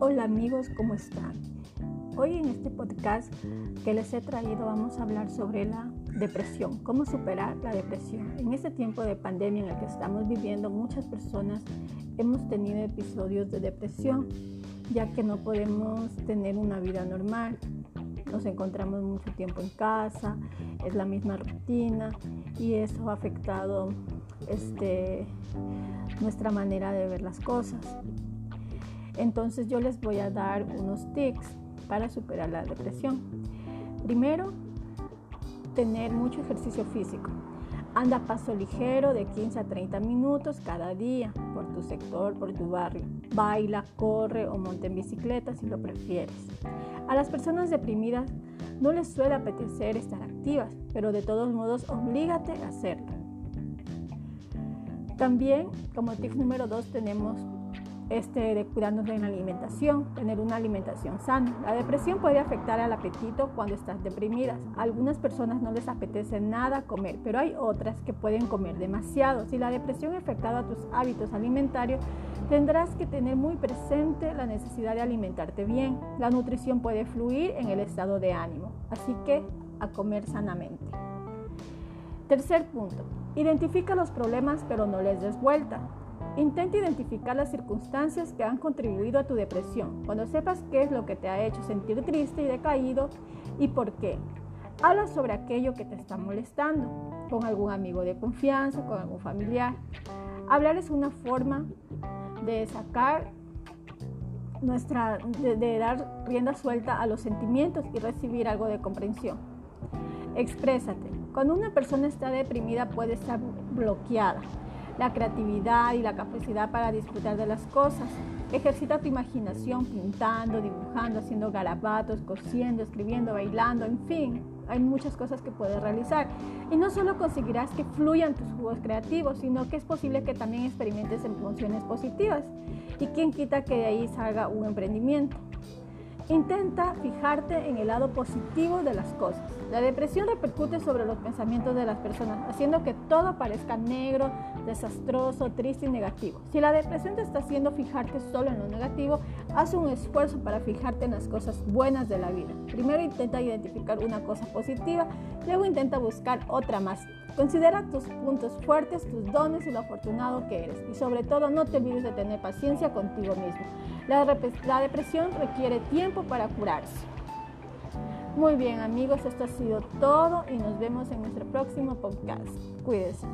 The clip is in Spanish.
amigos, ¿cómo están? Hoy en este podcast que les he traído vamos a hablar sobre la depresión, cómo superar la depresión. En este tiempo de pandemia en el que estamos viviendo, muchas personas hemos tenido episodios de depresión, ya que no podemos tener una vida normal. Nos encontramos mucho tiempo en casa, es la misma rutina y eso ha afectado este, nuestra manera de ver las cosas. Entonces yo les voy a dar unos tips para superar la depresión. Primero, tener mucho ejercicio físico. Anda a paso ligero de 15 a 30 minutos cada día por tu sector, por tu barrio. Baila, corre o monte en bicicleta si lo prefieres. A las personas deprimidas no les suele apetecer estar activas, pero de todos modos oblígate a hacerlo. También, como tip número 2, tenemos este, de cuidarnos de la alimentación, tener una alimentación sana. La depresión puede afectar al apetito cuando estás deprimida. A algunas personas no les apetece nada comer, pero hay otras que pueden comer demasiado. Si la depresión ha afectado a tus hábitos alimentarios, tendrás que tener muy presente la necesidad de alimentarte bien. La nutrición puede fluir en el estado de ánimo, así que a comer sanamente. Tercer punto, identifica los problemas pero no les des vuelta. Intenta identificar las circunstancias que han contribuido a tu depresión. Cuando sepas qué es lo que te ha hecho sentir triste y decaído y por qué. Habla sobre aquello que te está molestando con algún amigo de confianza, con algún familiar. Hablar es una forma de sacar nuestra, de, dar rienda suelta a los sentimientos y recibir algo de comprensión. Exprésate. Cuando una persona está deprimida puede estar bloqueada la creatividad y la capacidad para disfrutar de las cosas. Ejercita tu imaginación pintando, dibujando, haciendo garabatos, cosiendo, escribiendo, bailando, en fin, hay muchas cosas que puedes realizar. Y no solo conseguirás que fluyan tus jugos creativos, sino que es posible que también experimentes emociones positivas. Y quien quita que de ahí salga un emprendimiento. Intenta fijarte en el lado positivo de las cosas. La depresión repercute sobre los pensamientos de las personas, haciendo que todo parezca negro, desastroso, triste y negativo. Si la depresión te está haciendo fijarte solo en lo negativo, haz un esfuerzo para fijarte en las cosas buenas de la vida. Primero intenta identificar una cosa positiva, luego intenta buscar otra más. Considera tus puntos fuertes, tus dones y lo afortunado que eres. Y sobre todo no te olvides de tener paciencia contigo mismo. La, la depresión requiere tiempo para curarse. Muy bien amigos, esto ha sido todo y nos vemos en nuestro próximo podcast. Cuídense.